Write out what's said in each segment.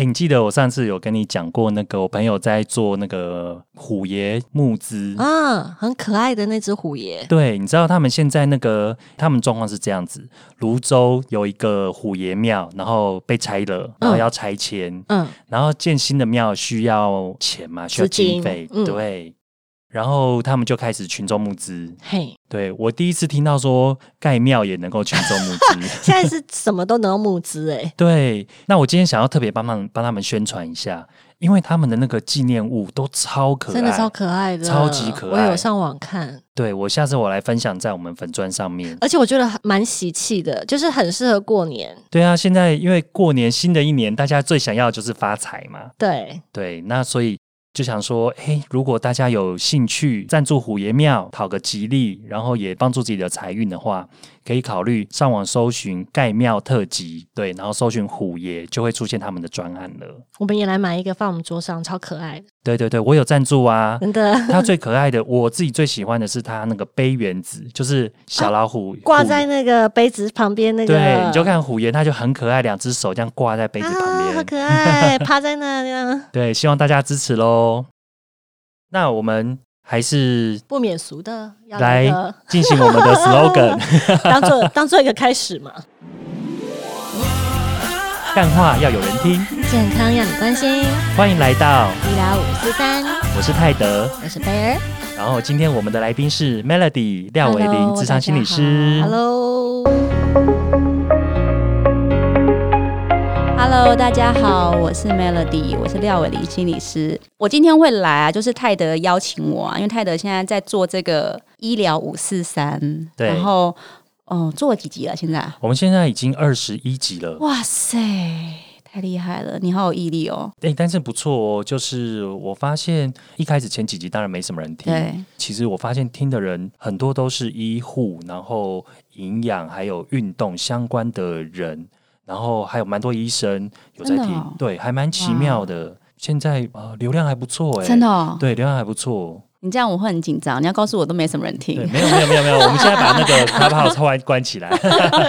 哎，你记得我上次有跟你讲过，那个我朋友在做那个虎爷募资啊，很可爱的那只虎爷。对，你知道他们现在那个他们状况是这样子：泸州有一个虎爷庙，然后被拆了，然后要拆迁，嗯，然后建新的庙需要钱嘛，需要经费，对。然后他们就开始群众募资。嘿，对我第一次听到说盖庙也能够群众募资，现在是什么都能募资哎。对，那我今天想要特别帮忙帮他们宣传一下，因为他们的那个纪念物都超可爱，真的超可爱的，超级可爱。我有上网看，对我下次我来分享在我们粉砖上面。而且我觉得蛮喜气的，就是很适合过年。对啊，现在因为过年新的一年，大家最想要的就是发财嘛。对对，那所以。就想说，哎，如果大家有兴趣赞助虎爷庙，讨个吉利，然后也帮助自己的财运的话。可以考虑上网搜寻盖庙特辑，对，然后搜寻虎爷就会出现他们的专案了。我们也来买一个放我们桌上，超可爱。对对对，我有赞助啊，真的。它最可爱的，我自己最喜欢的是它那个杯原子，就是小老虎 挂在那个杯子旁边那个。对，你就看虎爷，它就很可爱，两只手这样挂在杯子旁边，好可爱，趴在那样。对，希望大家支持喽。那我们。还是不免俗的，来进行我们的 slogan，当做当做一个开始嘛。干话要有人听，健康要你关心。欢迎来到医疗五四三，我是泰德，我是贝尔。然后今天我们的来宾是 Melody 廖伟玲，智商心理师。Hello。Hello，大家好，我是 Melody，我是廖伟林心理师。我今天会来啊，就是泰德邀请我啊，因为泰德现在在做这个医疗五四三，对，然后哦，做了几集了？现在我们现在已经二十一集了。哇塞，太厉害了！你好有毅力哦。哎，但是不错哦，就是我发现一开始前几集当然没什么人听，对，其实我发现听的人很多都是医护，然后营养还有运动相关的人。然后还有蛮多医生有在听，对，还蛮奇妙的。现在呃，流量还不错哎，真的，对，流量还不错。你这样我会很紧张，你要告诉我都没什么人听。没有没有没有没有，我们现在把那个 Clubhouse 突然关起来。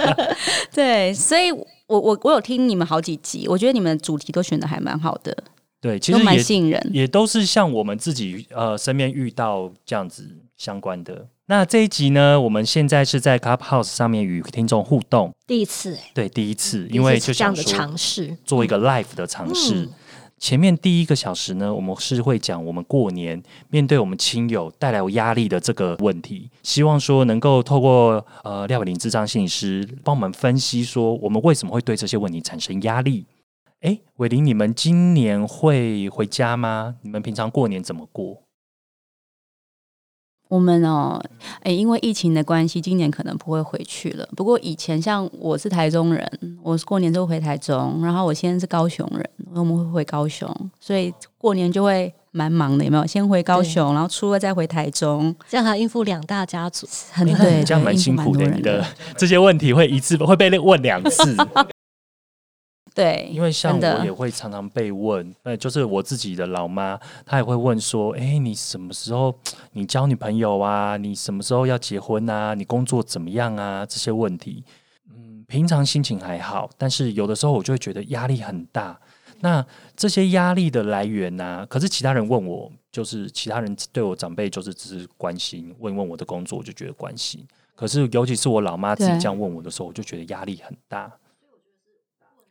对，所以我我我有听你们好几集，我觉得你们主题都选的还蛮好的。对，其实蛮吸引人，也都是像我们自己呃身边遇到这样子相关的。那这一集呢，我们现在是在 Clubhouse 上面与听众互动，第一次哎，对，第一次，因为就想尝试做一个 live 的尝试。前面第一个小时呢，我们是会讲我们过年面对我们亲友带来压力的这个问题，希望说能够透过呃廖伟林智障心理师帮我们分析说，我们为什么会对这些问题产生压力。哎，伟林，你们今年会回家吗？你们平常过年怎么过？我们哦，哎，因为疫情的关系，今年可能不会回去了。不过以前像我是台中人，我过年就回台中，然后我现在是高雄人，我们会回高雄，所以过年就会蛮忙的，有没有？先回高雄，然后初二再回台中，这样还应付两大家族，很 对，这样蛮辛苦的。你的这些问题会一次会被问两次。对，因为像我也会常常被问，呃，就是我自己的老妈，她也会问说，哎，你什么时候你交女朋友啊？你什么时候要结婚啊？你工作怎么样啊？这些问题，嗯，平常心情还好，但是有的时候我就会觉得压力很大。那这些压力的来源呢？可是其他人问我，就是其他人对我长辈就是只是关心，问问我的工作，我就觉得关心。可是尤其是我老妈自己这样问我的时候，我就觉得压力很大。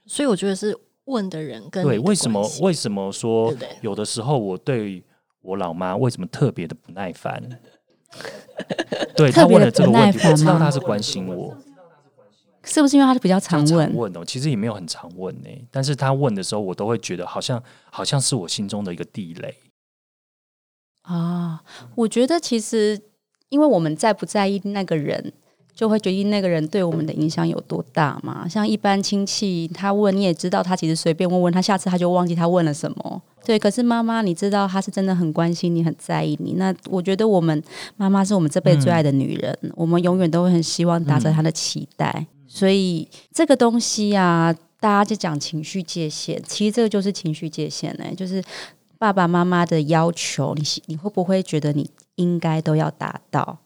所以我觉得是问的人跟对为什么为什么说有的时候我对我老妈为什么特别的不耐烦？对他问了这个问题，我知道他是关心我，是不是因为他是比较常问？问哦，其实也没有很常问呢。但是他问的时候，我都会觉得好像好像是我心中的一个地雷啊。我觉得其实因为我们在不在意那个人。就会决定那个人对我们的影响有多大嘛？像一般亲戚，他问你也知道，他其实随便问问他，下次他就忘记他问了什么。对，可是妈妈，你知道他是真的很关心你，很在意你。那我觉得我们妈妈是我们这辈子最爱的女人，我们永远都会很希望达成她的期待。所以这个东西啊，大家就讲情绪界限，其实这个就是情绪界限呢，就是爸爸妈妈的要求，你你会不会觉得你应该都要达到？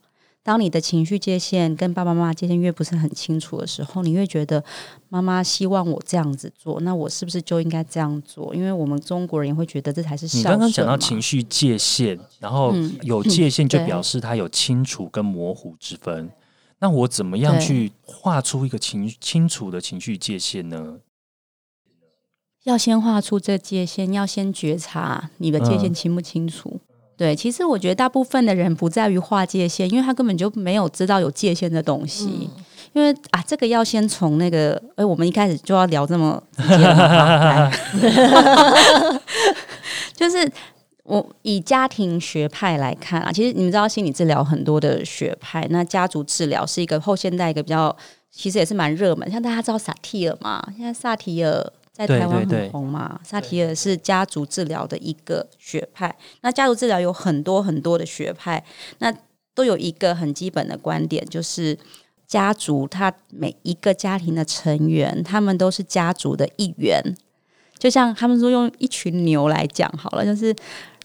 当你的情绪界限跟爸爸妈妈界限越不是很清楚的时候，你越觉得妈妈希望我这样子做，那我是不是就应该这样做？因为我们中国人也会觉得这才是孝你顺刚刚讲到情绪界限，然后嗯有界限就表示它有清楚跟模糊之分。那我怎么样去画出一个情清楚的情绪界限呢？要先画出这界限，要先觉察你的界限嗯清不清楚。对，其实我觉得大部分的人不在于划界限，因为他根本就没有知道有界限的东西。因为啊，这个要先从那个，哎，我们一开始就要聊这么 就是我以家庭学派来看啊，其实你们知道心理治疗很多的学派，那家族治疗是一个后现代一个比较，其实也是蛮热门。像大家知道萨提尔嘛，现在萨提尔在台湾很红嘛，萨提尔是家族治疗的一个学派。那家族治疗有很多很多的学派，那都有一个很基本的观点，就是家族他每一个家庭的成员，他们都是家族的一员。就像他们说用一群牛来讲好了，就是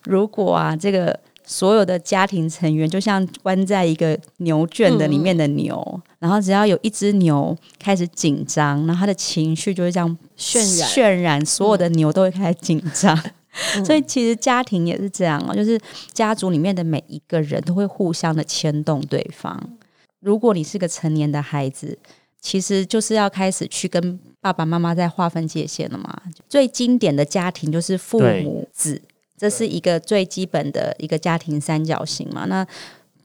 如果啊，这个所有的家庭成员就像关在一个牛圈的里面的牛，然后只要有一只牛开始紧张，然后它的情绪就会这样渲染渲染，所有的牛都会开始紧张。所以其实家庭也是这样哦，就是家族里面的每一个人都会互相的牵动对方。如果你是个成年的孩子，其实就是要开始去跟爸爸妈妈在划分界限了嘛。最经典的家庭就是父母子，这是一个最基本的一个家庭三角形嘛。那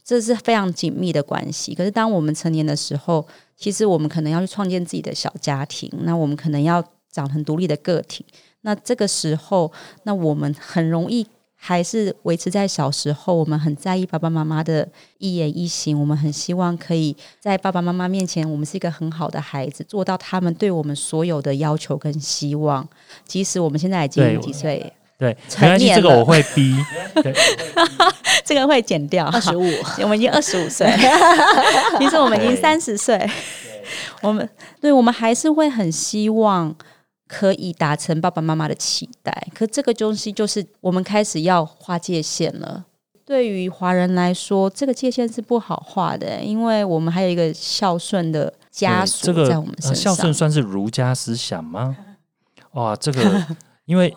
这是非常紧密的关系。可是当我们成年的时候，其实我们可能要去创建自己的小家庭，那我们可能要长成独立的个体。那这个时候，那我们很容易还是维持在小时候，我们很在意爸爸妈妈的一言一行，我们很希望可以在爸爸妈妈面前，我们是一个很好的孩子，做到他们对我们所有的要求跟希望。即使我们现在已对经几岁，对，成没关系，这个我会逼。对，这个会减掉。二十五，我们已经二十五岁，其实我们已经三十岁。我们对我们还是会很希望可以达成爸爸妈妈的期待，可这个东西就是我们开始要划界限了。对于华人来说，这个界限是不好画的，因为我们还有一个孝顺的枷对锁这个在我们身呃孝上。顺算是儒家思想吗？哇，这个因为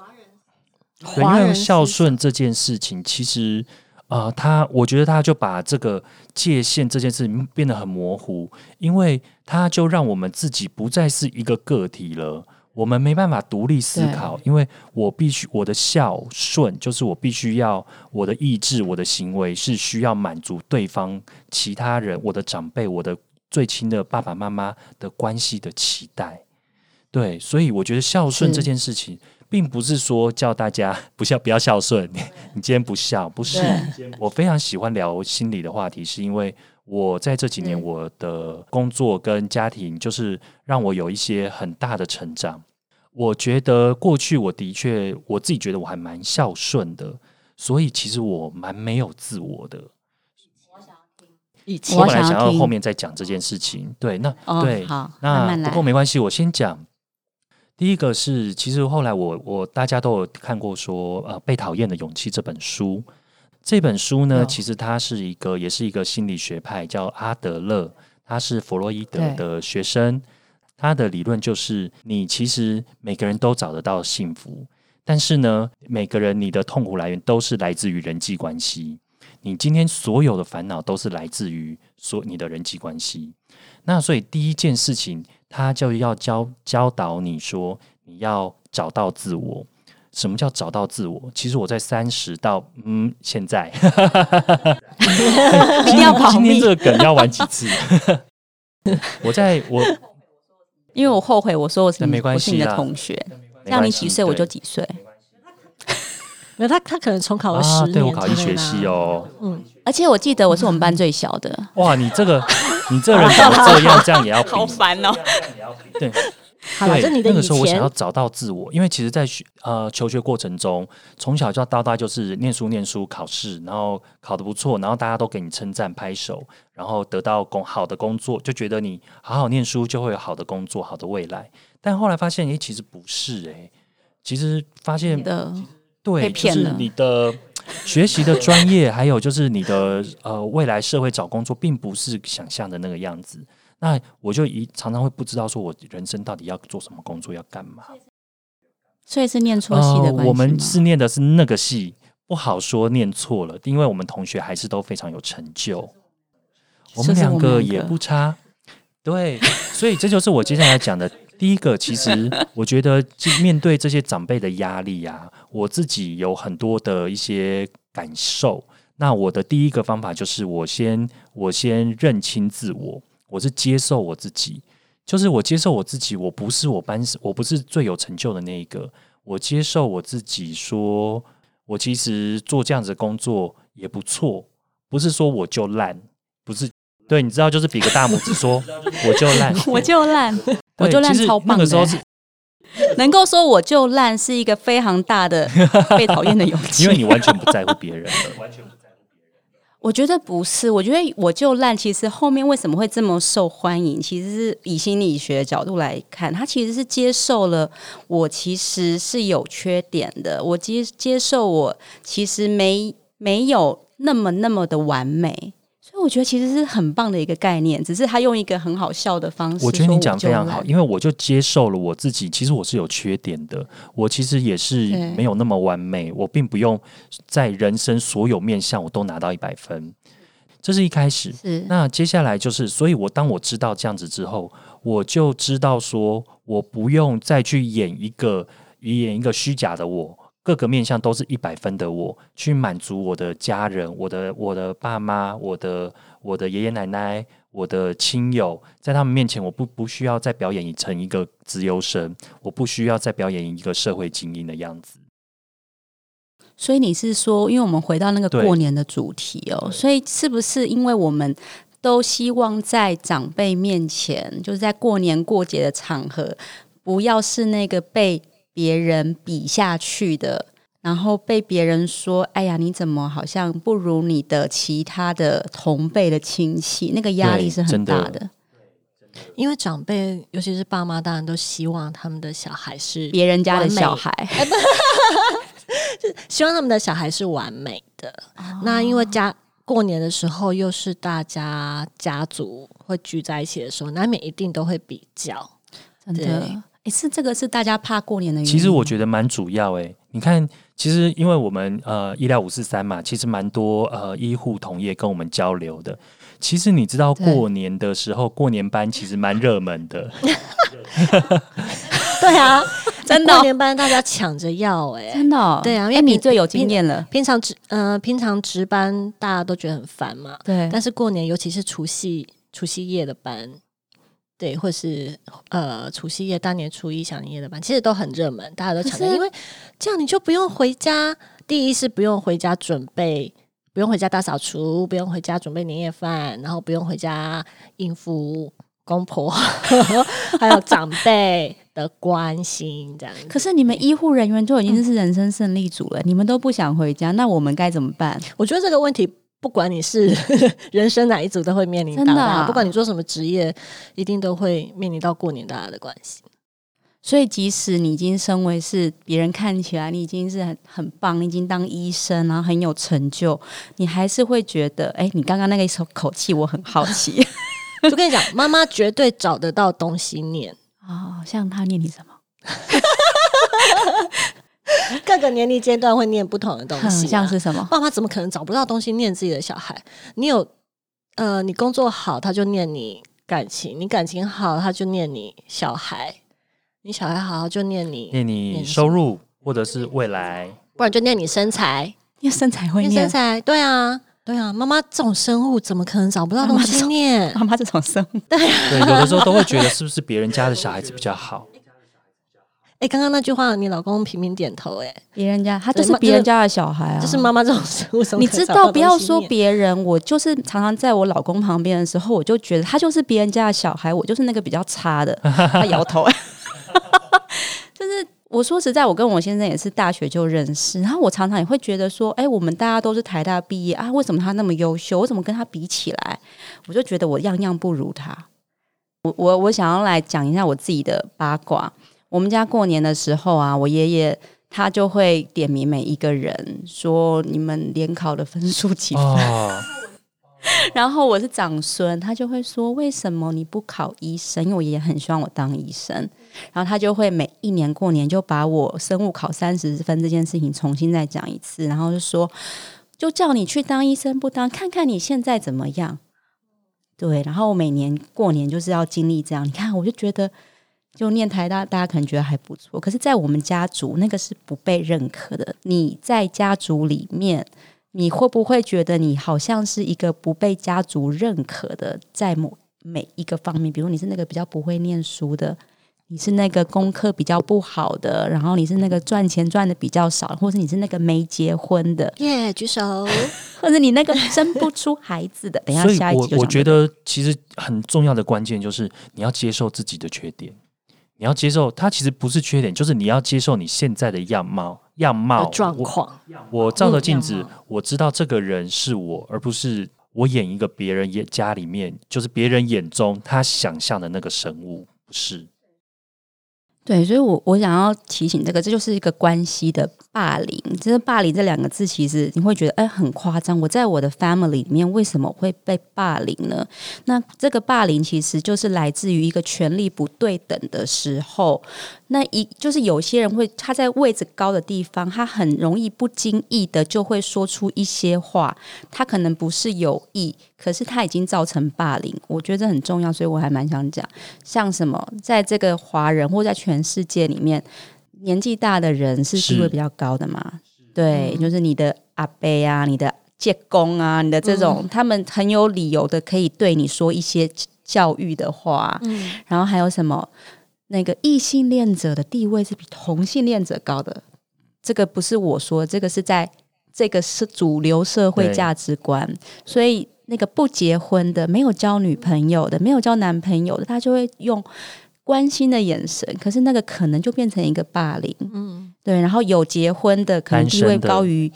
对，因为孝顺这件事情，其实呃，他我觉得他就把这个界限这件事情变得很模糊，因为他就让我们自己不再是一个个体了。我们没办法独立思考，因为我必须我的孝顺，就是我必须要我的意志、我的行为是需要满足对方、其他人、我的长辈、我的最亲的爸爸妈妈的关系的期待。对，所以我觉得孝顺这件事情，并不是说叫大家 不孝不要孝顺，你你今天不孝，不是。我非常喜欢聊心理的话题，是因为我在这几年嗯我的工作跟家庭，就是让我有一些很大的成长。我觉得过去我的确我自己觉得我还蛮孝顺的，所以其实我蛮没有自我的。以前我我本来想要想要听后面再讲这件事情，对，那、哦对，好那慢慢来不过没关系，我先讲。第一个是，其实后来我我大家都有看过说，呃，《被讨厌的勇气》这本书。这本书呢，有其实它是一个，也是一个心理学派，叫阿德勒，他是弗洛伊德的学生。他的理论就是，你其实每个人都找得到幸福，但是呢，每个人你的痛苦来源都是来自于人际关系。你今天所有的烦恼都是来自于所你的人际关系。那所以第一件事情，他就要教教导你说，你要找到自我。什么叫找到自我？其实我在三十到嗯现在，一定要保今天这，个梗要玩几次？我在我 因为我后悔我说我是那没关我是你的同学，没让你几岁我就对几岁。没有他，他可能重考了十啊，年、对我考医学系，哦。嗯，而且我记得我是我们班 最小的，哇，你这个 你这人怎么这样？这样也要比？烦哦。对，好了，对这你的以那个时候我想要找到自我，因为其实，在学呃求学过程中，从小就到大就是念书、念书、考试，然后考得不错，然后大家都给你称赞、拍手，然后得到工好的工作，就觉得你好好念书就会有好的工作、好的未来。但后来发现，诶，其实不是诶，其实发现你的对，被骗了就是你的，学习的专业，还有就是你的呃未来社会找工作，并不是想象的那个样子。那我就一常常会不知道说我人生到底要做什么工作，要干嘛。所以是念错戏的关系我们是念的是那个系，不好说念错了，因为我们同学还是都非常有成就，我们两个也不差。对，所以这就是我接下来讲的第一个。其实 我觉得，就面对这些长辈的压力啊，我自己有很多的一些感受。那我的第一个方法就是，我先我先认清自我，我是接受我自己，就是我接受我自己，我不是我班，我不是最有成就的那一个，我接受我自己说，我其实做这样子的工作也不错，不是说我就烂，不是对，你知道，就是比个大拇指说 我就烂，我就烂，我就烂超棒的、那个时候是能够说我就烂是一个非常大的 被讨厌的勇气。因为你完全不在乎别人了，我觉得不是，我觉得我就烂。其实后面为什么会这么受欢迎，其实是以心理学的角度来看，他其实是接受了我其实是有缺点的，我接接受我其实没没有那么那么的完美。我觉得其实是很棒的一个概念，只是他用一个很好笑的方式。我觉得你讲的非常好，因为我就接受了我自己，其实我是有缺点的，我其实也是没有那么完美，我并不用在人生所有面向我都拿到一百分，这是一开始。是那接下来就是，所以我当我知道这样子之后，我就知道说我不用再去演一个演一个虚假的我，各个面向都是一百分的我，去满足我的家人、我的我的爸妈、我的我的爷爷奶奶、我的亲友，在他们面前，我不不需要再表演成一个资优生，我不需要再表演一个社会精英的样子。所以你是说，因为我们回到那个过年的主题哦，所以是不是因为我们都希望在长辈面前，就是在过年过节的场合，不要是那个被别人比下去的，然后被别人说：“哎呀，你怎么好像不如你的其他的同辈的亲戚？”那个压力是很大的，因为长辈，尤其是爸妈，当然都希望他们的小孩是别人家的小孩。希望他们的小孩是完美的。那因为家过年的时候，又是大家家族会聚在一起的时候，难免一定都会比较。对真的，哎，是这个是大家怕过年的原因。其实我觉得蛮主要诶、你看，其实因为我们呃医疗五四三嘛，其实蛮多呃医护同业跟我们交流的。其实你知道对过年的时候，过年班其实蛮热门的。对啊，真的哦过年班大家抢着要哎、真的哦、对啊因为哎你最有经验了。平常值呃平常值班大家都觉得很烦嘛，对，但是过年尤其是除夕除夕夜的班，对，或是呃除夕夜、大年初一、小年夜的班，其实都很热门，大家都抢着，因为这样你就不用回家。第一是不用回家准备，不用回家大扫除，不用回家准备年夜饭，然后不用回家应付公婆 还有长辈的关心，这样。可是你们医护人员就已经是人生胜利组了，你们都不想回家，那我们该怎么办？我觉得这个问题，不管你是 人生哪一组，都会面临到的真的啊不管你做什么职业，一定都会面临到过年大家的关系。所以，即使你已经身为是别人看起来你已经是很很棒，你已经当医生，然后很有成就，你还是会觉得，哎、你刚刚那个口口气，我很好奇 就跟你讲，妈妈绝对找得到东西念，哦，像他念你什么？各个年龄阶段会念不同的东西、啊。像是什么？爸妈怎么可能找不到东西念自己的小孩？你有呃，你工作好，他就念你感情；你感情好，他就念你小孩；你小孩好，他就念你，念你收入或者是未来，不然就念你身材。念身材会念念身材，对啊，对啊，妈妈这种生物怎么可能找不到东西念？妈妈这种生物，对对，有的时候都会觉得是不是别人家的小孩子比较好。哎、刚刚那句话，你老公频频点头、哎，别人家他就是别人家的小孩啊，就是妈妈这种生物，你知道，不要说别人，我就是常常在我老公旁边的时候，我就觉得他就是别人家的小孩，我就是那个比较差的。他摇头，就是我说实在，我跟我先生也是大学就认识，然后我常常也会觉得说，哎、我们大家都是台大毕业啊，为什么他那么优秀？我怎么跟他比起来？我就觉得我样样不如他。我我我想要来讲一下我自己的八卦。我们家过年的时候啊，我爷爷他就会点名每一个人说你们联考的分数几分，哦，然后我是长孙，他就会说为什么你不考医生？因为我爷爷很希望我当医生，然后他就会每一年过年就把我生物考三十分这件事情重新再讲一次，然后就说就叫你去当医生不当，看看你现在怎么样。对，然后我每年过年就是要经历这样，你看我就觉得。就念台大，大家可能觉得还不错，可是，在我们家族那个是不被认可的。你在家族里面，你会不会觉得你好像是一个不被家族认可的？在某每一个方面，比如你是那个比较不会念书的，你是那个功课比较不好的，然后你是那个赚钱赚的比较少，或是你是那个没结婚的，耶，举手。或者你那个生不出孩子的。等一下，所以下一集我我觉得其实很重要的关键就是你要接受自己的缺点，你要接受它其实不是缺点，就是你要接受你现在的样貌样貌状况，我照着镜子，我知道这个人是我，而不是我演一个别人眼家里面，就是别人眼中他想象的那个生物，不是。对，所以我我想要提醒这个，这就是一个关系的霸凌。其实“霸凌”这两个字，其实你会觉得哎很夸张。我在我的 family 里面为什么会被霸凌呢？那这个霸凌其实就是来自于一个权力不对等的时候。那一就是有些人会他在位置高的地方，他很容易不经意的就会说出一些话，他可能不是有意，可是他已经造成霸凌。我觉得这很重要，所以我还蛮想讲，像什么在这个华人或在全世界里面，年纪大的人是地位比较高的嘛？对，就是你的阿伯啊，你的借公啊，你的这种，他们很有理由的可以对你说一些教育的话，嗯，然后还有什么？那个异性恋者的地位是比同性恋者高的，这个不是我说，这个是在这个是主流社会价值观，所以那个不结婚的、没有交女朋友的、没有交男朋友的，他就会用关心的眼神，可是那个可能就变成一个霸凌，嗯，对，然后有结婚的可能地位高于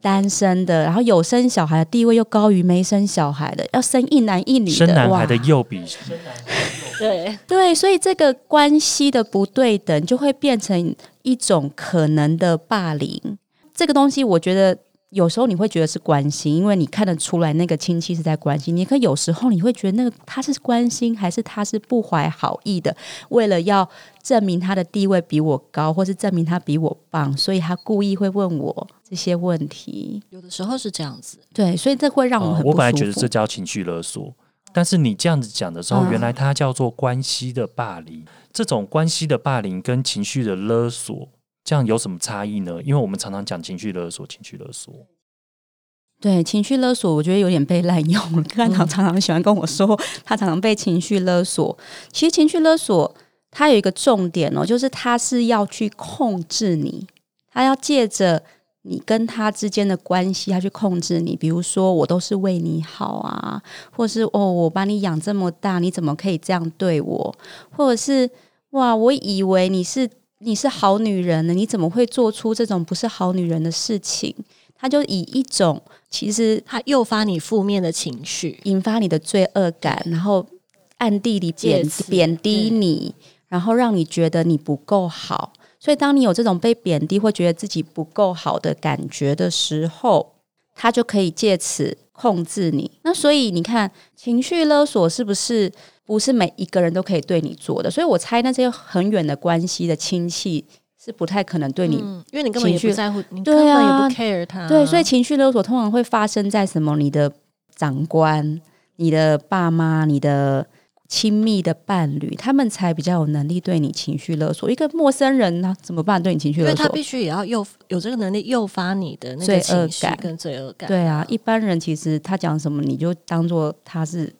单身的，然后有生小孩的地位又高于没生小孩的，要生一男一女的，生男孩的又比。生男对，对，所以这个关系的不对等就会变成一种可能的霸凌。这个东西，我觉得有时候你会觉得是关心，因为你看得出来那个亲戚是在关心你。可有时候你会觉得那个他是关心，还是他是不怀好意的，为了要证明他的地位比我高，或是证明他比我棒，所以他故意会问我这些问题。有的时候是这样子，对，所以这会让我很。我本来觉得这叫情绪勒索，但是你这样子讲的时候，嗯原来它叫做关系的霸凌。这种关系的霸凌跟情绪的勒索，这样有什么差异呢？因为我们常常讲情绪勒索，情绪勒索。对情绪勒索，我觉得有点被滥用了。看长常常喜欢跟我说，他常常被情绪勒索。其实情绪勒索它有一个重点哦，就是他是要去控制你，他要借着你跟他之间的关系，他去控制你。比如说，我都是为你好啊，或是哦，我把你养这么大，你怎么可以这样对我？或者是哇，我以为你是你是好女人呢，你怎么会做出这种不是好女人的事情？他就以一种其实他诱发你负面的情绪，引发你的罪恶感，然后暗地里贬贬低你，然后让你觉得你不够好。所以，当你有这种被贬低或觉得自己不够好的感觉的时候，他就可以借此控制你。那所以你看，情绪勒索是不是不是每一个人都可以对你做的？所以我猜那些很远的关系的亲戚是不太可能对你嗯，因为你根本也情绪不在乎，你根对本也啊不 care 他，对，所以情绪勒索通常会发生在什么？你的长官、你的爸妈、你的亲密的伴侣，他们才比较有能力对你情绪勒索。一个陌生人呢，怎么办？对你情绪勒索因为他必？须也要诱有这个能力诱发你的那罪个情绪跟罪恶感，对啊，一般人其实他讲什么，你就当做他是，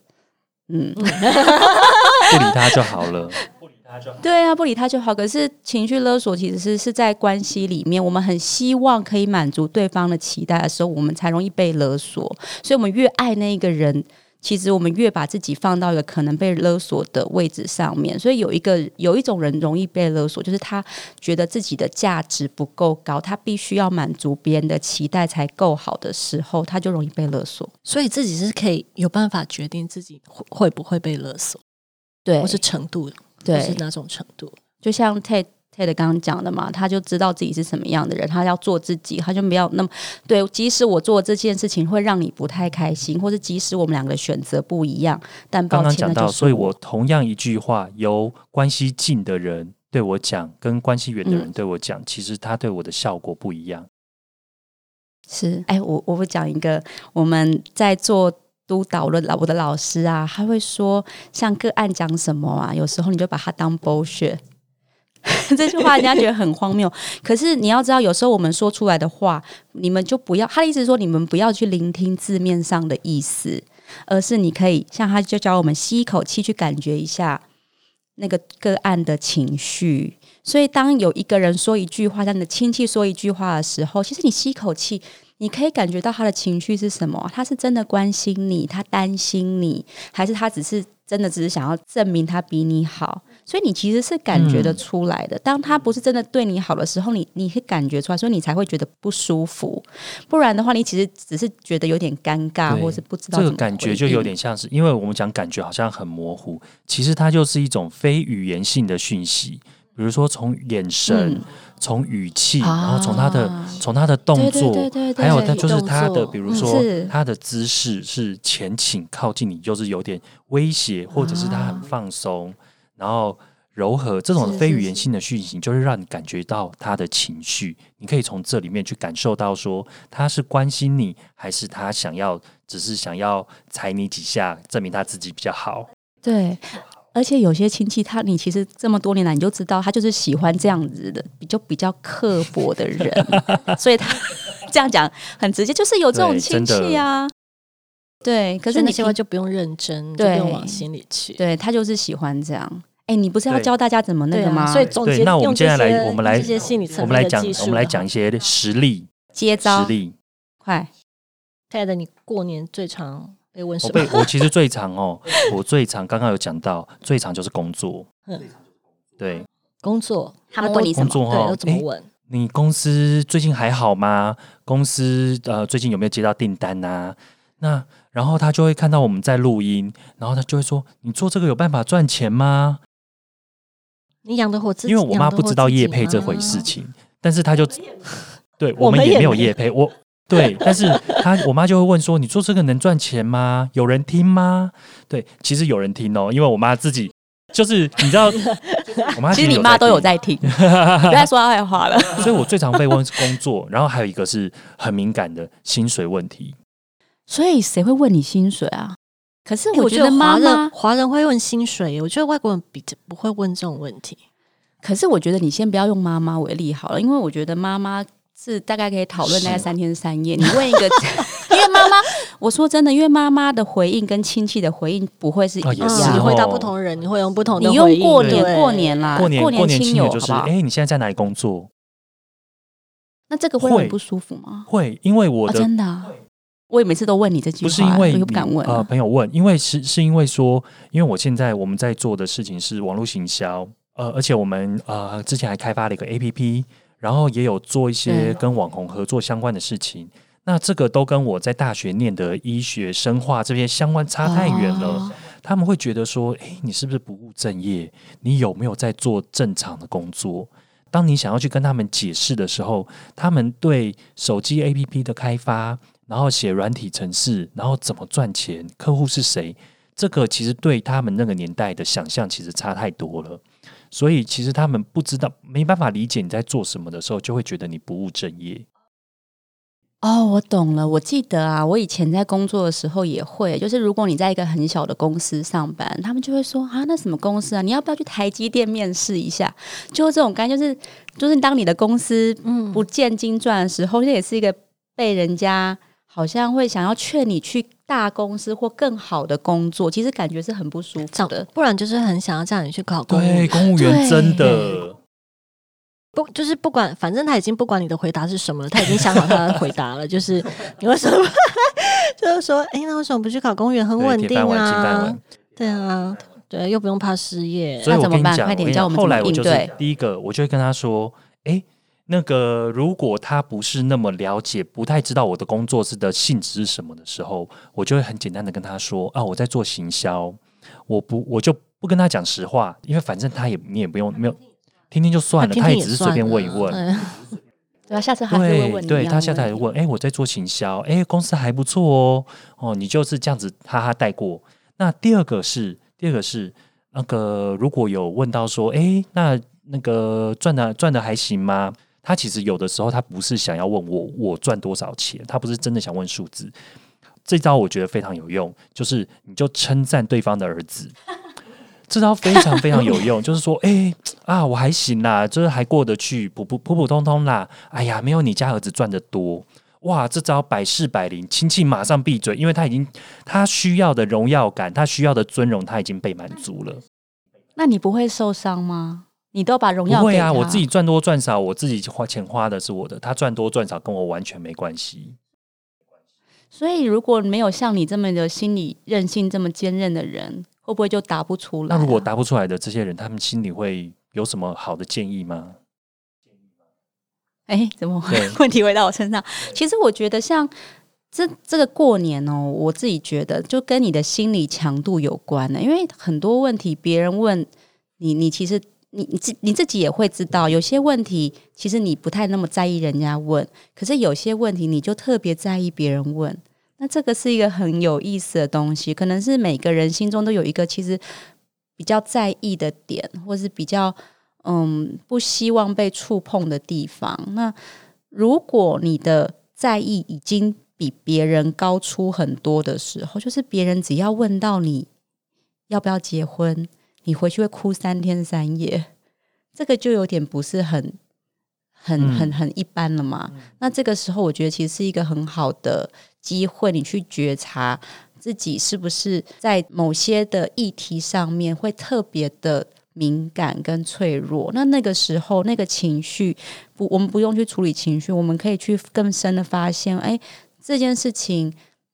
嗯，不理他就好了。不理他就好对啊，不理他就好。可是情绪勒索其实是是在关系里面，我们很希望可以满足对方的期待的时候，我们才容易被勒索。所以，我们越爱那一个人，其实我们越把自己放到一个可能被勒索的位置上面。所以，有一个有一种人容易被勒索，就是他觉得自己的价值不够高，他必须要满足别人的期待才够好的时候，他就容易被勒索。所以自己是可以有办法决定自己会会不会被勒索，对或是程度，或对是，哪种程度。就像 Ted Ted 刚刚讲的嘛，他就知道自己是什么样的人，他要做自己，他就没有那么对。即使我做这件事情会让你不太开心，或者即使我们两个的选择不一样，但刚抱歉，刚讲到，所以我同样一句话，由关系近的人对我讲，跟关系远的嗯人对我讲，其实他对我的效果不一样。是，哎，我我会讲一个，我们在做督导的老我的老师啊，他会说，像个案讲什么啊，有时候你就把它当 bullshit。这句话人家觉得很荒谬，可是你要知道，有时候我们说出来的话，你们就不要。他的意思是说，你们不要去聆听字面上的意思，而是你可以像他就教我们吸一口气，去感觉一下那个个案的情绪。所以，当有一个人说一句话，像你的亲戚说一句话的时候，其实你吸一口气，你可以感觉到他的情绪是什么？他是真的关心你，他担心你，还是他只是真的只是想要证明他比你好？所以你其实是感觉得出来的。当他不是真的对你好的时候，你你会感觉出来，所以你才会觉得不舒服。不然的话，你其实只是觉得有点尴尬，对或是不知道这个感觉就有点像是，因为我们讲感觉好像很模糊，其实它就是一种非语言性的讯息，比如说从眼神、嗯。从语气，啊。然后从他的从他的动作，对对对对对还有他就是他的，比如说是。他的姿势是前倾靠近你，就是有点威胁，或者是他很放松，然后。柔和这种非语言性的讯息，就是让你感觉到他的情绪。你可以从这里面去感受到，说他是关心你，还是他想要只是想要踩你几下，证明他自己比较好。对。而且有些亲戚他，你其实这么多年来你就知道，他就是喜欢这样子的，比较比较刻薄的人，所以他 这样讲很直接，就是有这种对亲戚啊。对，可可是你平些话就不用认真，就不用往心里去。对他就是喜欢这样。哎，你不是要教大家怎么那对个吗？啊，所以总对结那我们接下来我们来这些心理层我们来讲我们来讲一些实例，接招实例。快。Ted，你过年最常被问什我被么？我其实最常哦，我最常刚刚有讲到，最常就是工作。嗯对工作，他们问你什么对，工作哈都怎么问？你公司最近还好吗？公司呃最近有没有接到订单啊？那然后他就会看到我们在录音，然后他就会说：“你做这个有办法赚钱吗你养得活？”自己？因为我妈不知道自己业配这回事情，但是他就对我们也没有没业配，我对，但是他我妈就会问说：“你做这个能赚钱吗？有人听吗？”对，其实有人听哦，因为我妈自己就是你知道，我妈其实你妈都有在在听，不要说她坏话了。所以我最常被问是工作，然后还有一个是很敏感的薪水问题。所以谁会问你薪水啊？可是我觉得妈华人妈，华人会问薪水，我觉得外国人比较不会问这种问题。可是我觉得你先不要用妈妈为例好了，因为我觉得妈妈是大概可以讨论大概三天三夜。你问一个，因为妈妈，我说真的，因为妈妈的回应跟亲戚的回应不会是一样，啊你回答哦不同人，你会用不同的你。用过年对过年啦，过年过过年亲友就是，好不好哎、你现在在哪里工作？那这个会很不舒服吗？会，因为我真的啊，我也每次都问你这句话，不是因为不敢问啊。朋友问，因为是是因为说，因为我现在我们在做的事情是网络行销，呃，而且我们呃之前还开发了一个 A P P，然后也有做一些跟网红合作相关的事情。那这个都跟我在大学念的医学、生化这些相关差太远了。哦他们会觉得说：“诶，你是不是不务正业？你有没有在做正常的工作？”当你想要去跟他们解释的时候，他们对手机 APP 的开发，然后写软体程式，然后怎么赚钱，客户是谁，这个其实对他们那个年代的想象其实差太多了。所以其实他们不知道，没办法理解你在做什么的时候，就会觉得你不务正业。哦，我懂了。我记得啊，我以前在工作的时候也会，就是如果你在一个很小的公司上班，他们就会说啊，那什么公司啊，你要不要去台积电面试一下？就这种感觉，就是就是当你的公司嗯，不见经传的时候，这也是一个被人家好像会想要劝你去大公司或更好的工作，其实感觉是很不舒服的。不然就是很想要叫你去考公务对，员。公务员对真的不，就是不管，反正他已经不管你的回答是什么了，他已经想好他的回答了。就是 你为什么，就是说，哎、那为什么不去考公务员？很稳定啊碗。，对啊，对，又不用怕失业。所以那怎么我跟你讲，办快点我跟你讲教我们怎么后来我就是应对第一个，我就会跟他说：“哎、那个如果他不是那么了解，不太知道我的工作是的性质是什么的时候，我就会很简单的跟他说啊，我在做行销，我不我就不跟他讲实话，因为反正他也你也不用没有。”听听就算了，听他也只是随便问一问。了 对啊，下次还是会对对，问你一样他下次问，哎、我在做行销，哎、公司还不错哦，哦，你就是这样子哈哈带过。那第二个是，第二个是那个如果有问到说，哎、那那个赚的赚的还行吗？他其实有的时候他不是想要问我我赚多少钱，他不是真的想问数字。这招我觉得非常有用，就是你就称赞对方的儿子。这招非常非常有用，就是说，哎、啊，我还行啦，就是还过得去，普普普普通通啦。哎呀，没有你家儿子赚的多。哇，这招百试百灵，亲戚马上闭嘴，因为他已经他需要的荣耀感，他需要的尊荣，他已经被满足了。那你不会受伤吗？你都把荣耀不会啊，我自己赚多赚少，我自己花钱花的是我的，他赚多赚少跟我完全没关系。所以如果没有像你这么的心理韧性这么坚韧的人，会不会就答不出来啊、那如果答不出来的这些人，他们心里会有什么好的建议吗？哎，怎么对 问题回到我身上？其实我觉得像这这个过年哦，我自己觉得就跟你的心理强度有关的，因为很多问题别人问你，你其实你你自你自己也会知道，有些问题其实你不太那么在意人家问，可是有些问题你就特别在意别人问。那这个是一个很有意思的东西，可能是每个人心中都有一个其实比较在意的点，或是比较嗯不希望被触碰的地方。那如果你的在意已经比别人高出很多的时候，就是别人只要问到你要不要结婚，你回去会哭三天三夜，这个就有点不是很。很嗯很很一般了嘛？那这个时候，我觉得其实是一个很好的机会，你去觉察自己是不是在某些的议题上面会特别的敏感跟脆弱。那那个时候，那个情绪不，我们不用去处理情绪，我们可以去更深的发现，哎，这件事情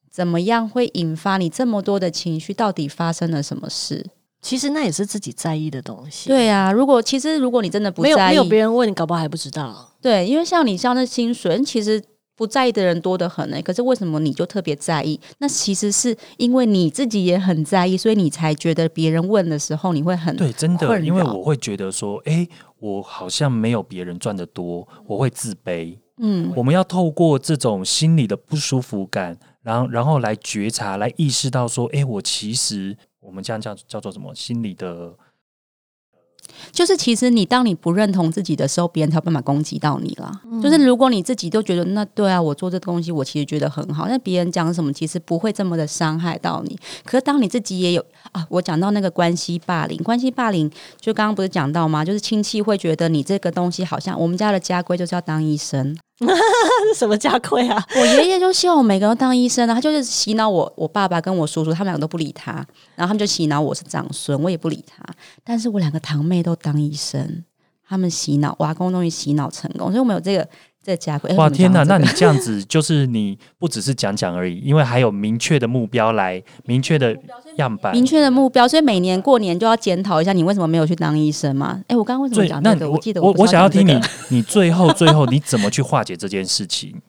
怎么样会引发你这么多的情绪？到底发生了什么事？其实那也是自己在意的东西。，对啊，如果其实如果你真的不在意，没有没有别人问你，搞不好还不知道。对，因为像你像那薪水，其实不在意的人多得很呢、可是为什么你就特别在意？那其实是因为你自己也很在意，所以你才觉得别人问的时候你会很对，真的，因为我会觉得说，哎、我好像没有别人赚的多，我会自卑。嗯我们要透过这种心理的不舒服感，然后然后来觉察，来意识到说，哎、我其实我们这样叫叫做什么？心理的就是其实你当你不认同自己的时候，别人才有办法攻击到你啦。嗯就是如果你自己都觉得那对啊，我做这东西我其实觉得很好，那别人讲什么其实不会这么的伤害到你。可是当你自己也有啊，我讲到那个关系霸凌，关系霸凌就刚刚不是讲到吗？就是亲戚会觉得你这个东西好像我们家的家规就是要当医生，什么家规啊？我爷爷就希望我每个人都当医生啊，他就是洗脑我，我爸爸跟我叔叔他们两个都不理他，然后他们就洗脑我是长孙，我也不理他。但是我两个堂妹都当医生，他们洗脑，我阿公终于洗脑成功，所以我们有这个哇天哪！那你这样子就是你不只是讲讲而已，因为还有明确的目标来明确的样板。明确的目标，所以每年过年就要检讨一下，你为什么没有去当医生嘛？哎，我刚刚为什么讲这个？我记得我我想要听你，你最后最后你怎么去化解这件事情？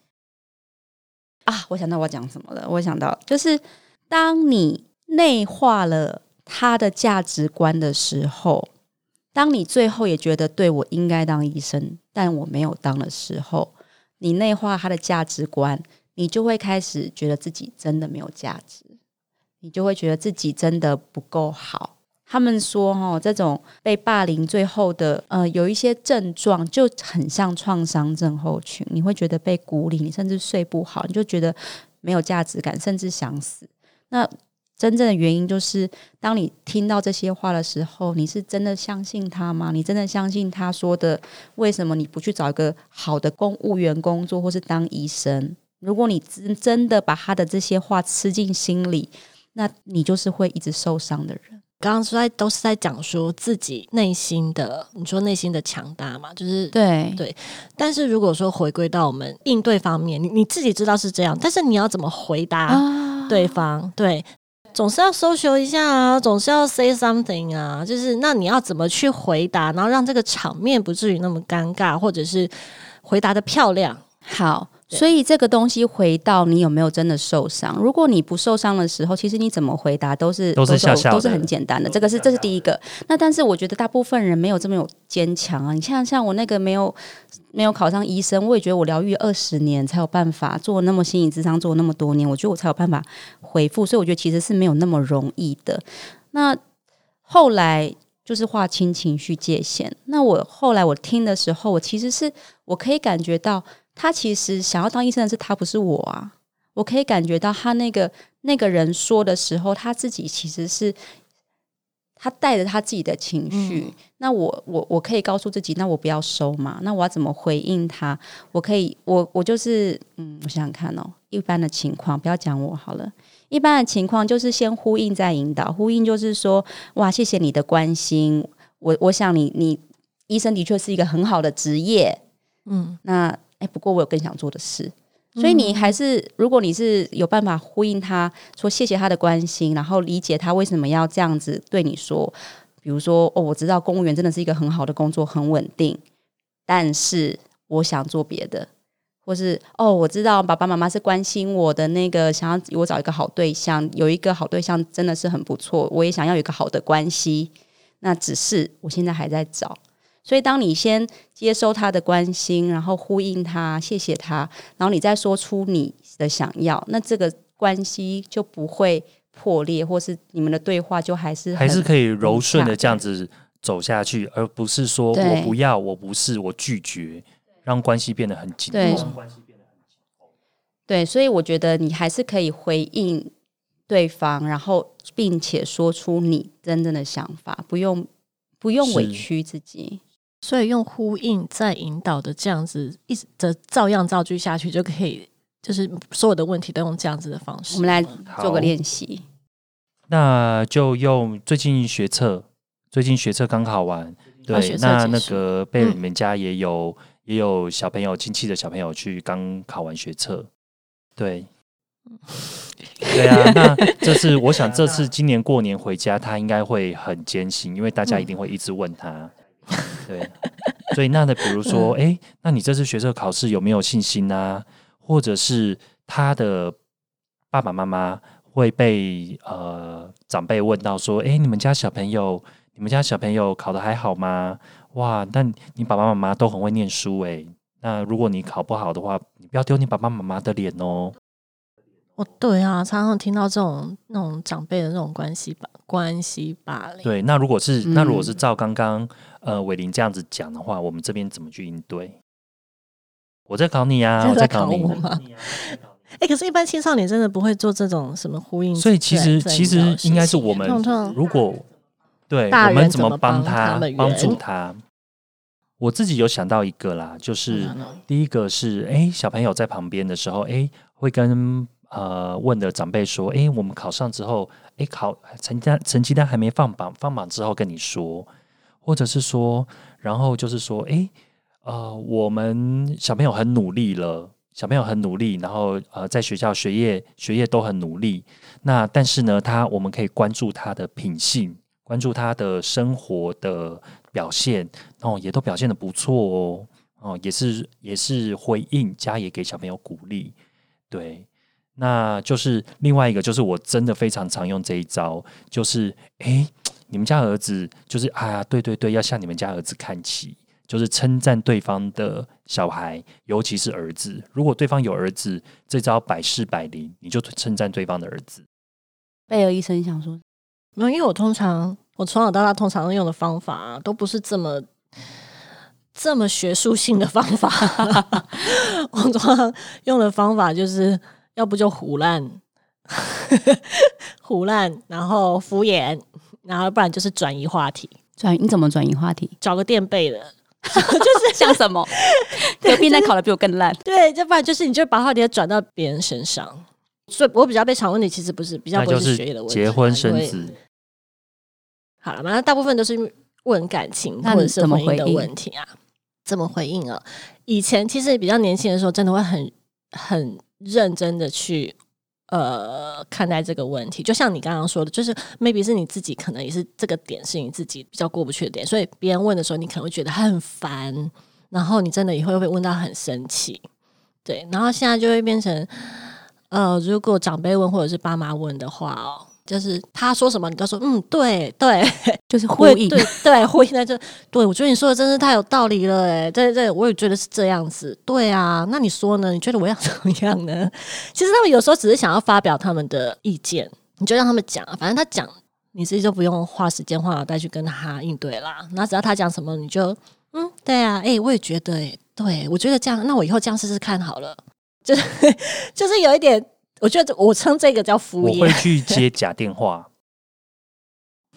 啊，我想到我讲什么了。我想到就是，当你内化了他的价值观的时候，当你最后也觉得对我应该当医生，但我没有当的时候，你内化他的价值观，你就会开始觉得自己真的没有价值，你就会觉得自己真的不够好。他们说，哦，这种被霸凌最后的呃有一些症状，就很像创伤症候群。你会觉得被孤立，你甚至睡不好，你就觉得没有价值感，甚至想死。那真正的原因就是，当你听到这些话的时候，你是真的相信他吗？你真的相信他说的？为什么你不去找一个好的公务员工作，或是当医生？如果你真真的把他的这些话吃进心里，那你就是会一直受伤的人。刚刚是在都是在讲说自己内心的，你说内心的强大嘛，就是对对但是如果说回归到我们应对方面，你你自己知道是这样，但是你要怎么回答啊对方？对，总是要 social 一下啊，总是要 say something 啊，就是那你要怎么去回答，然后让这个场面不至于那么尴尬，或者是回答的漂亮。好，所以这个东西回到你有没有真的受伤？如果你不受伤的时候，其实你怎么回答都是都是笑笑的都是很简单的。这个是这是第一个。那但是我觉得大部分人没有这么有坚强啊。你像像我那个没有没有考上医生，我也觉得我疗愈二十年才有办法做那么心理智商做那么多年，我觉得我才有办法回复。所以我觉得其实是没有那么容易的。那后来就是划清情绪界限。那我后来我听的时候，我其实是我可以感觉到。他其实想要当医生的是他，不是我啊！我可以感觉到他那个那个人说的时候，他自己其实是他带着他自己的情绪。那我我我可以告诉自己，那我不要收嘛？那我要怎么回应他？我可以，我我就是嗯，我想想看哦，一般的情况不要讲我好了。一般的情况就是先呼应再引导，呼应就是说，哇，谢谢你的关心。我我想你你医生的确是一个很好的职业，嗯，那。哎，不过我有更想做的事，所以你还是，如果你是有办法呼应他，说谢谢他的关心，然后理解他为什么要这样子对你说，比如说，哦，我知道公务员真的是一个很好的工作，很稳定，但是我想做别的，或是哦，我知道爸爸妈妈是关心我的那个，想要我找一个好对象，有一个好对象真的是很不错，我也想要有一个好的关系，那只是我现在还在找。所以，当你先接收他的关心，然后呼应他，谢谢他，然后你再说出你的想要，那这个关系就不会破裂，或是你们的对话就还是还是可以柔顺的这样子走下去，而不是说我不要，我不是，我拒绝，让关系变得很紧绷。对，所以我觉得你还是可以回应对方，然后并且说出你真正的想法，不用不用委屈自己。所以用呼应再引导的这样子，一直的照样造句下去，就可以，就是所有的问题都用这样子的方式。我们来做个练习。那就用最近学测，最近学测刚考完，对，那那个被你们家也有也有小朋友亲戚的小朋友去刚考完学测，对，对啊，那这次我想这次今年过年回家，他应该会很艰辛，因为大家一定会一直问他。对，所以那的比如说，哎，那你这次学测考试有没有信心呢？或者是他的爸爸妈妈会被呃长辈问到说，哎，你们家小朋友，你们家小朋友考的还好吗？哇，那你爸爸妈妈都很会念书哎，那如果你考不好的话，你不要丢你爸爸妈妈的脸哦。哦，对啊，常常听到这种那种长辈的那种关系吧，关系霸凌。对，那如果是那如果是照刚刚呃伟林这样子讲的话，我们这边怎么去应对？我在考你啊，我在考你吗？哎，可是，一般青少年真的不会做这种什么呼应，所以其实其实应该是我们如果对我们怎么帮他帮助他？我自己有想到一个啦，就是第一个是哎，小朋友在旁边的时候，哎，会跟。呃，问的长辈说：“哎，我们考上之后，哎，考成绩单成绩单还没放榜，放榜之后跟你说，或者是说，然后就是说，哎，呃，我们小朋友很努力了，小朋友很努力，然后呃，在学校学业学业都很努力。那但是呢，他我们可以关注他的品性，关注他的生活的表现，哦，也都表现的不错哦，哦，也是也是回应家也给小朋友鼓励，对。”那就是另外一个，就是我真的非常常用这一招，就是哎，你们家儿子就是啊，对对对，要向你们家儿子看齐，就是称赞对方的小孩，尤其是儿子。如果对方有儿子，这招百试百灵，你就称赞对方的儿子。贝尔医生想说，没有，因为我通常我从小到大通常用的方法都不是这么这么学术性的方法，我通常用的方法就是。要不就胡乱，胡乱，然后敷衍，然后不然就是转移话题。转你怎么转移话题？找个垫背的，就是像什么？隔壁那考的比我更烂。对，要不然就是你就把话题转到别人身上。所以我比较被常问的其实不是比较不是学业的问题，结婚生子。好了，反正大部分都是问感情或者是婚姻的问题啊。怎么回应啊？以前其实比较年轻的时候，真的会很很。认真的去呃看待这个问题，就像你刚刚说的，就是 maybe 是你自己可能也是这个点是你自己比较过不去的点，所以别人问的时候，你可能会觉得很烦，然后你真的也会被问到很生气。对，然后现在就会变成，呃，如果长辈问或者是爸妈问的话哦，就是他说什么，你都说嗯，对对，就是呼应。会对对呼应在这，对我觉得你说的真是太有道理了，哎，对对，我也觉得是这样子，对啊，那你说呢？你觉得我要怎么样呢？其实他们有时候只是想要发表他们的意见，你就让他们讲，反正他讲，你自己就不用花时间花脑袋去跟他应对啦。那只要他讲什么，你就嗯，对啊，哎、我也觉得、哎，对我觉得这样，那我以后这样试试看好了，就是就是有一点，我觉得我称这个叫敷我会，去接假电话。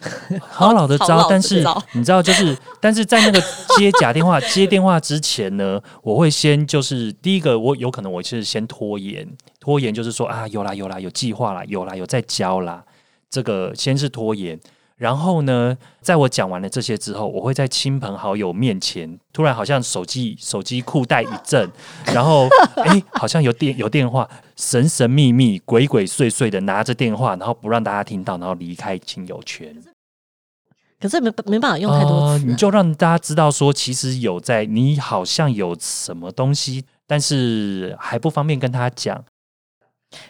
好老的招，但是你知道，就是但是在那个接假电话、接电话之前呢，我会先就是第一个，我有可能我是先拖延，拖延就是说啊，有啦有啦，有计划啦，有啦有在教啦，这个先是拖延。然后呢，在我讲完了这些之后，我会在亲朋好友面前，突然好像手机手机裤带一震，然后哎，好像有电有电话，神神秘秘、鬼鬼祟祟的拿着电话，然后不让大家听到，然后离开亲友圈。可是没没办法用太多词啊、呃你就让大家知道说，其实有在你好像有什么东西，但是还不方便跟他讲。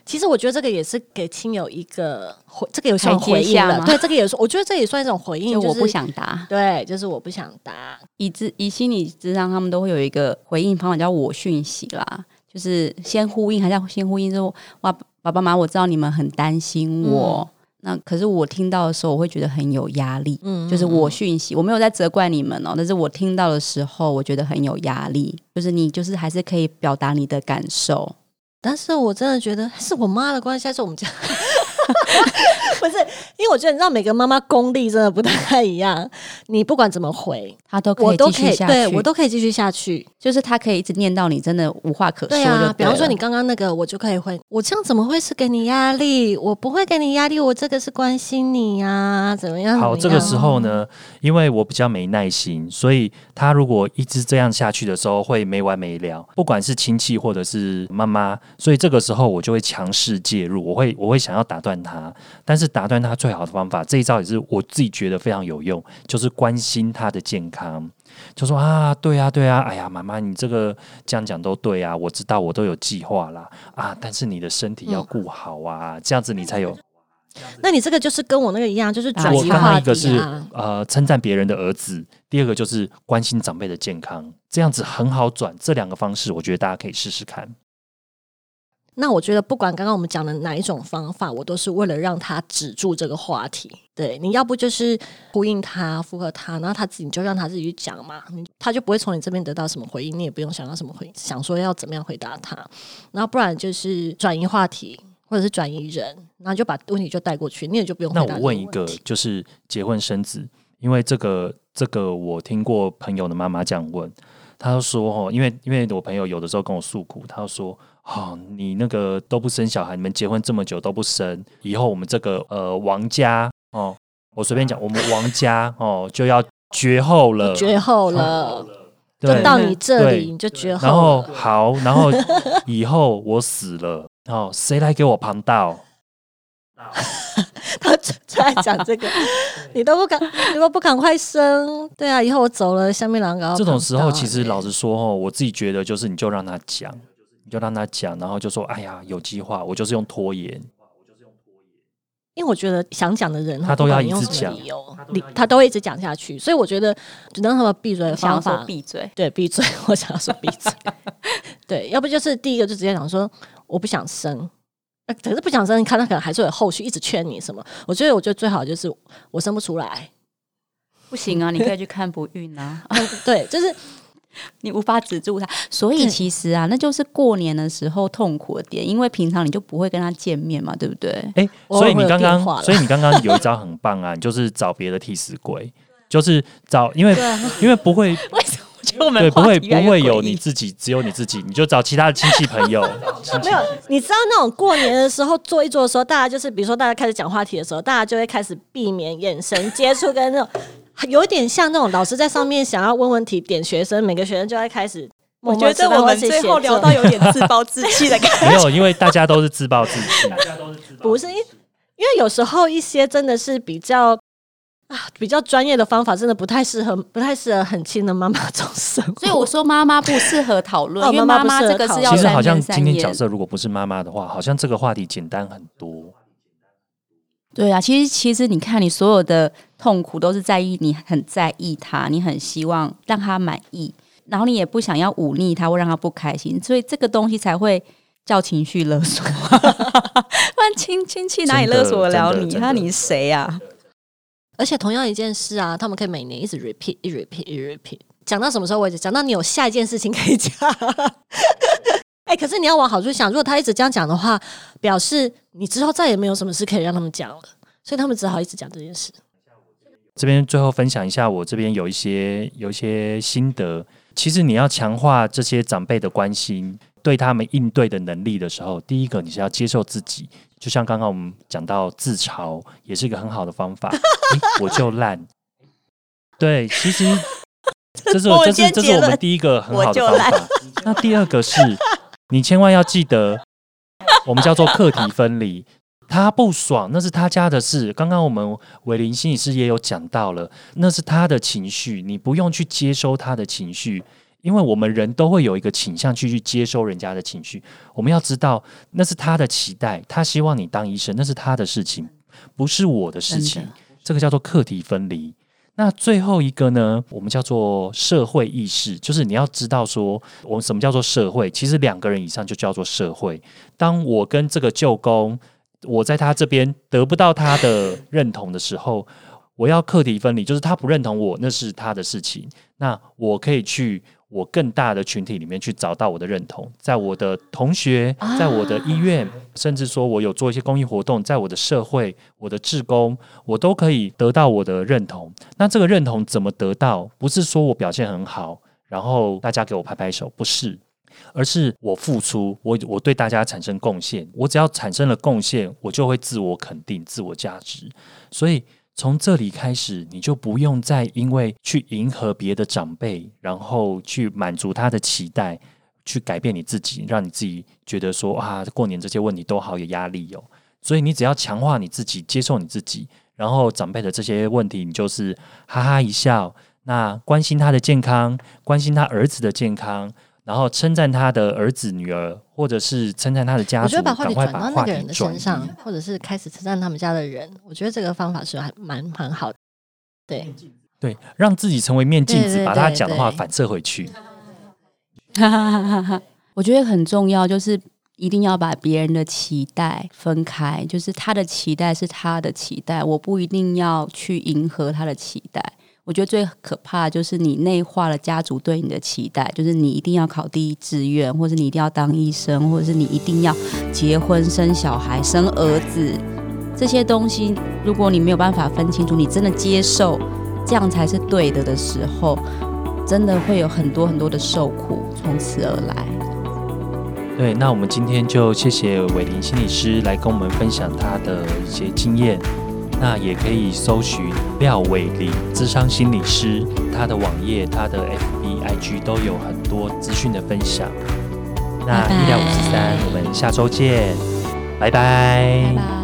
其实我觉得这个也是给亲友一个回，这个也算回应了。对，这个也是，我觉得这也算一种回应，就是我不。想答，对，就是我不想答。以智以心理智商，他们都会有一个回应方法，叫我讯息啦，就是先呼应，还是要先呼应说，哇，爸爸妈妈，我知道你们很担心我。那可是我听到的时候，我会觉得很有压力。嗯就是我讯息，我没有在责怪你们哦，但是我听到的时候，我觉得很有压力。就是你，就是还是可以表达你的感受。但是我真的觉得是我妈的关系，还是我们家？不是，因为我觉得你知道，每个妈妈功力真的不太一样。你不管怎么回，她都可以我都可以，继续下去，对我都可以继续下去。就是她可以一直念到你真的无话可说就对啊，比方说你刚刚那个，我就可以回，我这样怎么会是给你压力？我不会给你压力，我这个是关心你呀、怎么样？好，这个时候呢，因为我比较没耐心，所以他如果一直这样下去的时候，会没完没了。不管是亲戚或者是妈妈，所以这个时候我就会强势介入，我会我会想要打断他，但是打断他最好的方法，这一招也是我自己觉得非常有用，就是关心他的健康。就说啊，对啊，对啊，哎呀，妈妈，你这个这样讲都对啊，我知道，我都有计划啦啊，但是你的身体要顾好啊，这样子你才有。那你这个就是跟我那个一样，就是转我刚移话刚一个是题啊。呃称赞别人的儿子，第二个就是关心长辈的健康，这样子很好转。这两个方式，我觉得大家可以试试看。那我觉得不管刚刚我们讲的哪一种方法，我都是为了让他止住这个话题。对，你要不就是呼应他、附和他，然后他自己你就让他自己去讲嘛，你他就不会从你这边得到什么回应，你也不用想到什么回，想说要怎么样回答他。然后不然就是转移话题，或者是转移人，然后就把问题就带过去，你也就不用回那答那我问一个，就是结婚生子，因为这个这个我听过朋友的妈妈这样问，她就说哦，因为因为我朋友有的时候跟我诉苦，他就说哦，你那个都不生小孩，你们结婚这么久都不生，以后我们这个呃王家哦，我随便讲，我们王家哦就要绝后了，绝后了，就对。到你这里你就绝后然后。好，然后以后我死了，哦，谁来给我旁道？他就在讲这个，你都不赶，如果不赶快生，对啊，以后我走了，下面两个这种时候，其实老老实说哦，我自己觉得就是你就让他讲，你就让他讲，然后就说，哎呀，有计划，我就是用拖延。因为我觉得想讲的人，他都要一直讲理由，你他都会一直讲下去，所以我觉得只能他们闭嘴的想要说方法，闭嘴，对，闭嘴，我想要说闭嘴，对，要不就是第一个就直接讲说我不想生。呃可是不想生，你看他可能还是有后续一直劝你什么。我觉得，我觉得最好就是我生不出来，不行啊，你可以去看不孕啊，对，就是 你无法止住他。所以其实啊，那就是过年的时候痛苦的点，因为平常你就不会跟他见面嘛，对不对？哎，所以你刚刚，所以你刚刚有一招很棒啊，你就是找别的替死鬼，就是找，因为因为不会，为 对，不会不会有你自己，只有你自己，你就找其他的亲戚朋友，没有，你知道那种过年的时候坐一坐的时候，大家就是比如说大家开始讲话题的时候，大家就会开始避免眼神接触，跟那种有点像那种老师在上面想要问问题点学生，每个学生就会开始我觉得我们最后聊到有点自暴自弃的感觉。没有，因为大家都是自暴自弃。不是因因为有时候一些真的是比较比较专业的方法，真的不太适合，不太适合很亲的妈妈中生活。所以我说妈妈不适合讨论，哦因为妈妈这个是要三其实好像今天角。色如果不是妈妈的话，好像这个话题简单很多。对啊，其实其实你看，你所有的痛苦都是在意你很在意他，你很希望让他满意，然后你也不想要忤逆他或让他不开心，所以这个东西才会叫情绪勒索。不然亲亲戚哪里勒索得了你？那你谁啊？而且同样一件事啊，他们可以每年一直 repeat，一 repeat，一 repeat，讲到什么时候为止？讲到你有下一件事情可以讲。哎、可是你要往好处想，如果他一直这样讲的话，表示你之后再也没有什么事可以让他们讲了，所以他们只好一直讲这件事。这边最后分享一下，我这边有一些有一些心得。其实你要强化这些长辈的关心，对他们应对的能力的时候，第一个你是要接受自己。就像刚刚我们讲到自嘲，也是一个很好的方法。诶我就烂。对，其实 这是我这是这是我们第一个很好的方法。那第二个是，你千万要记得，我们叫做课题分离。他不爽，那是他家的事。刚刚我们伟林心理师也有讲到了，那是他的情绪，你不用去接收他的情绪，因为我们人都会有一个倾向去去接收人家的情绪。我们要知道，那是他的期待，他希望你当医生，那是他的事情，不是我的事情。这个叫做课题分离。那最后一个呢，我们叫做社会意识，就是你要知道说，我们什么叫做社会？其实两个人以上就叫做社会。当我跟这个舅公，我在他这边得不到他的认同的时候，我要课题分离，就是他不认同我，那是他的事情。那我可以去我更大的群体里面去找到我的认同，在我的同学，在我的医院，甚至说我有做一些公益活动，在我的社会、我的志工，我都可以得到我的认同。那这个认同怎么得到？不是说我表现很好，然后大家给我拍拍手，不是。而是我付出，我我对大家产生贡献，我只要产生了贡献，我就会自我肯定、自我价值。所以从这里开始，你就不用再因为去迎合别的长辈，然后去满足他的期待，去改变你自己，让你自己觉得说啊，过年这些问题都好有压力哦。所以你只要强化你自己，接受你自己，然后长辈的这些问题，你就是哈哈一笑，那关心他的健康，关心他儿子的健康。然后称赞他的儿子、女儿，或者是称赞他的家族，我觉得把话赶题转到那个人的。身上，或者是开始称赞他们家的人，我觉得这个方法是还蛮蛮好的。对，对，让自己成为面镜子，对对把他讲的话反射回去。哈哈哈哈哈！我觉得很重要，就是一定要把别人的期待分开，就是他的期待是他的期待，我不一定要去迎合他的期待。我觉得最可怕的就是你内化了家族对你的期待，就是你一定要考第一志愿，或者你一定要当医生，或者是你一定要结婚生小孩、生儿子这些东西。如果你没有办法分清楚，你真的接受这样才是对的的时候，真的会有很多很多的受苦从此而来。对，那我们今天就谢谢伟林心理师来跟我们分享他的一些经验。那也可以搜寻廖伟玲智商心理师，他的网页、他的 FB、IG 都有很多资讯的分享。那医疗五十三，我们下周见，拜拜拜拜。